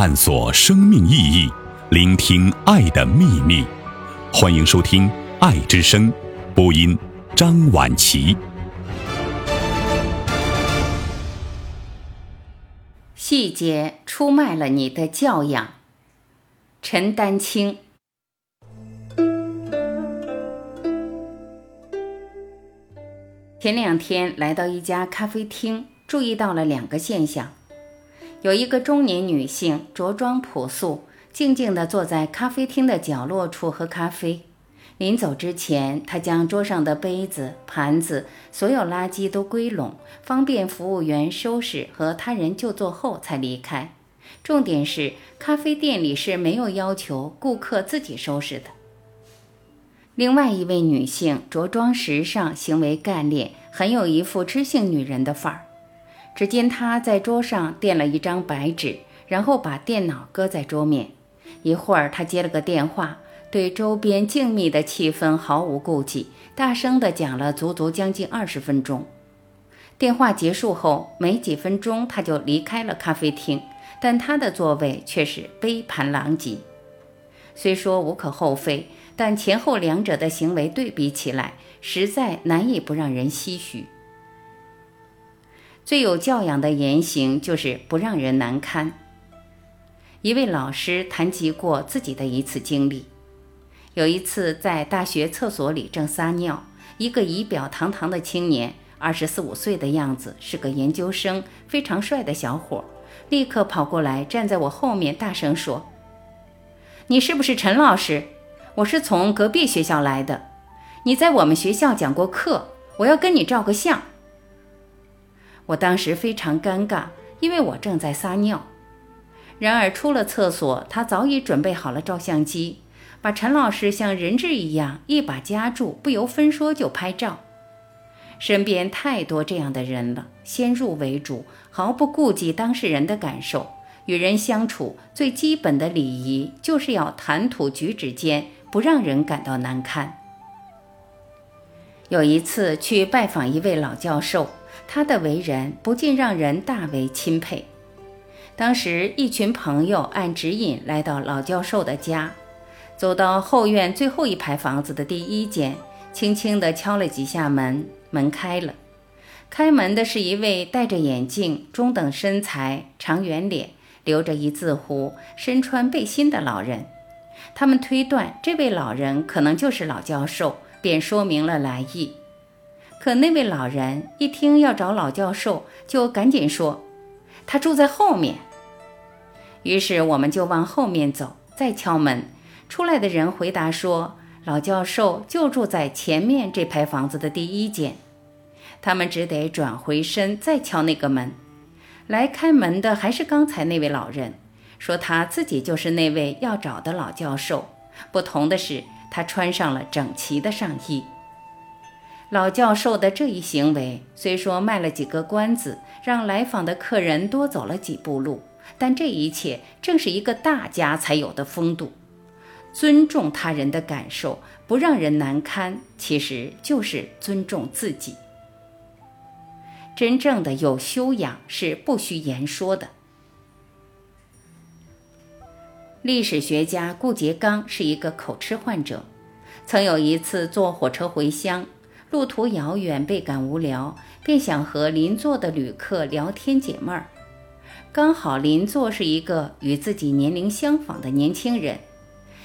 探索生命意义，聆听爱的秘密。欢迎收听《爱之声》，播音张婉琪。细节出卖了你的教养。陈丹青。前两天来到一家咖啡厅，注意到了两个现象：有一个中年女性着装朴素，静静地坐在咖啡厅的角落处喝咖啡。临走之前，她将桌上的杯子、盘子、所有垃圾都归拢，方便服务员收拾和他人就座后才离开。重点是，咖啡店里是没有要求顾客自己收拾的。另外一位女性着装时尚，行为干练，很有一副知性女人的范儿。只见他在桌上垫了一张白纸，然后把电脑搁在桌面。一会儿，他接了个电话，对周边静谧的气氛毫无顾忌，大声地讲了足足将近二十分钟。电话结束后没几分钟，他就离开了咖啡厅，但他的座位却是杯盘狼藉。虽说无可厚非。但前后两者的行为对比起来，实在难以不让人唏嘘。最有教养的言行就是不让人难堪。一位老师谈及过自己的一次经历：有一次在大学厕所里正撒尿，一个仪表堂堂的青年，二十四五岁的样子，是个研究生，非常帅的小伙，立刻跑过来站在我后面，大声说：“你是不是陈老师？”我是从隔壁学校来的，你在我们学校讲过课，我要跟你照个相。我当时非常尴尬，因为我正在撒尿。然而出了厕所，他早已准备好了照相机，把陈老师像人质一样一把夹住，不由分说就拍照。身边太多这样的人了，先入为主，毫不顾及当事人的感受。与人相处最基本的礼仪，就是要谈吐举止间。不让人感到难堪。有一次去拜访一位老教授，他的为人不禁让人大为钦佩。当时一群朋友按指引来到老教授的家，走到后院最后一排房子的第一间，轻轻地敲了几下门，门开了。开门的是一位戴着眼镜、中等身材、长圆脸、留着一字胡、身穿背心的老人。他们推断这位老人可能就是老教授，便说明了来意。可那位老人一听要找老教授，就赶紧说：“他住在后面。”于是我们就往后面走，再敲门。出来的人回答说：“老教授就住在前面这排房子的第一间。”他们只得转回身再敲那个门。来开门的还是刚才那位老人。说他自己就是那位要找的老教授，不同的是，他穿上了整齐的上衣。老教授的这一行为虽说卖了几个关子，让来访的客人多走了几步路，但这一切正是一个大家才有的风度。尊重他人的感受，不让人难堪，其实就是尊重自己。真正的有修养是不需言说的。历史学家顾颉刚是一个口吃患者，曾有一次坐火车回乡，路途遥远，倍感无聊，便想和邻座的旅客聊天解闷儿。刚好邻座是一个与自己年龄相仿的年轻人，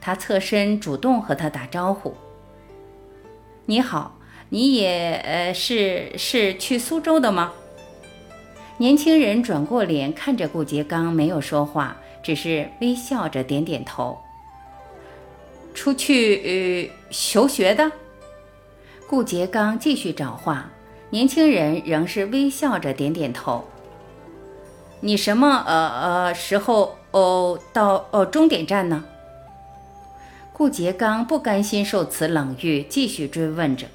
他侧身主动和他打招呼：“你好，你也呃是是去苏州的吗？”年轻人转过脸看着顾颉刚，没有说话。只是微笑着点点头。出去呃求学的，顾颉刚继续找话，年轻人仍是微笑着点点头。你什么呃呃时候哦到哦终点站呢？顾颉刚不甘心受此冷遇，继续追问着。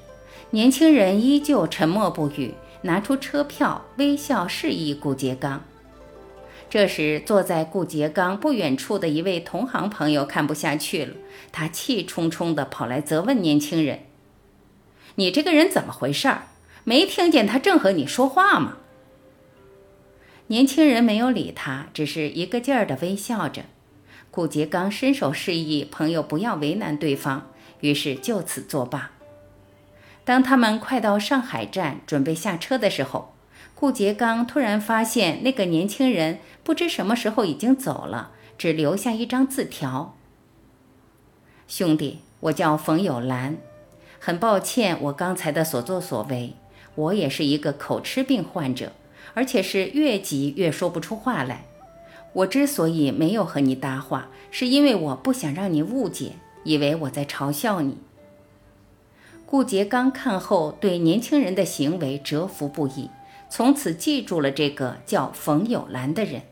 年轻人依旧沉默不语，拿出车票，微笑示意顾颉刚。这时，坐在顾颉刚不远处的一位同行朋友看不下去了，他气冲冲地跑来责问年轻人：“你这个人怎么回事儿？没听见他正和你说话吗？”年轻人没有理他，只是一个劲儿地微笑着。顾颉刚伸手示意朋友不要为难对方，于是就此作罢。当他们快到上海站准备下车的时候，顾颉刚突然发现那个年轻人不知什么时候已经走了，只留下一张字条：“兄弟，我叫冯友兰，很抱歉我刚才的所作所为。我也是一个口吃病患者，而且是越急越说不出话来。我之所以没有和你搭话，是因为我不想让你误解，以为我在嘲笑你。”顾颉刚看后，对年轻人的行为折服不已。从此记住了这个叫冯友兰的人。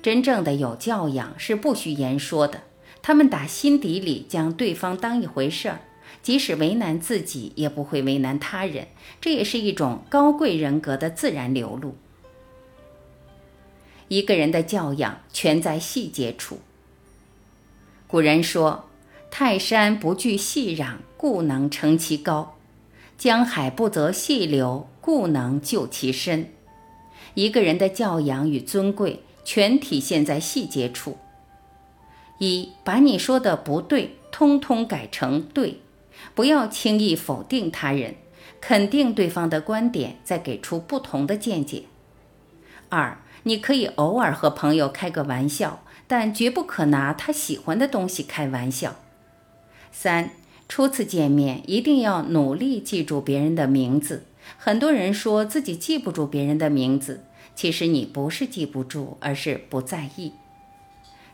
真正的有教养是不需言说的，他们打心底里将对方当一回事儿，即使为难自己，也不会为难他人。这也是一种高贵人格的自然流露。一个人的教养全在细节处。古人说：“泰山不惧细壤，故能成其高；江海不择细流。”故能就其身。一个人的教养与尊贵，全体现在细节处。一，把你说的不对，通通改成对，不要轻易否定他人，肯定对方的观点，再给出不同的见解。二，你可以偶尔和朋友开个玩笑，但绝不可拿他喜欢的东西开玩笑。三，初次见面一定要努力记住别人的名字。很多人说自己记不住别人的名字，其实你不是记不住，而是不在意。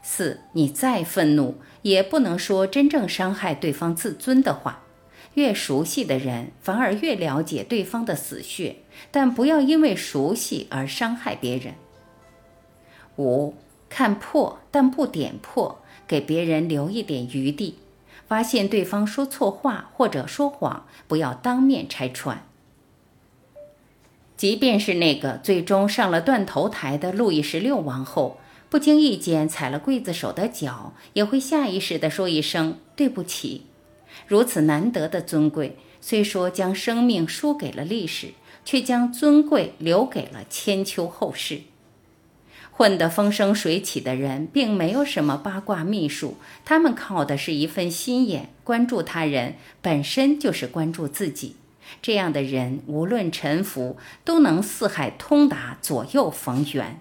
四，你再愤怒，也不能说真正伤害对方自尊的话。越熟悉的人，反而越了解对方的死穴，但不要因为熟悉而伤害别人。五，看破但不点破，给别人留一点余地。发现对方说错话或者说谎，不要当面拆穿。即便是那个最终上了断头台的路易十六王后，不经意间踩了刽子手的脚，也会下意识地说一声对不起。如此难得的尊贵，虽说将生命输给了历史，却将尊贵留给了千秋后世。混得风生水起的人，并没有什么八卦秘术，他们靠的是一份心眼。关注他人，本身就是关注自己。这样的人，无论沉浮，都能四海通达，左右逢源。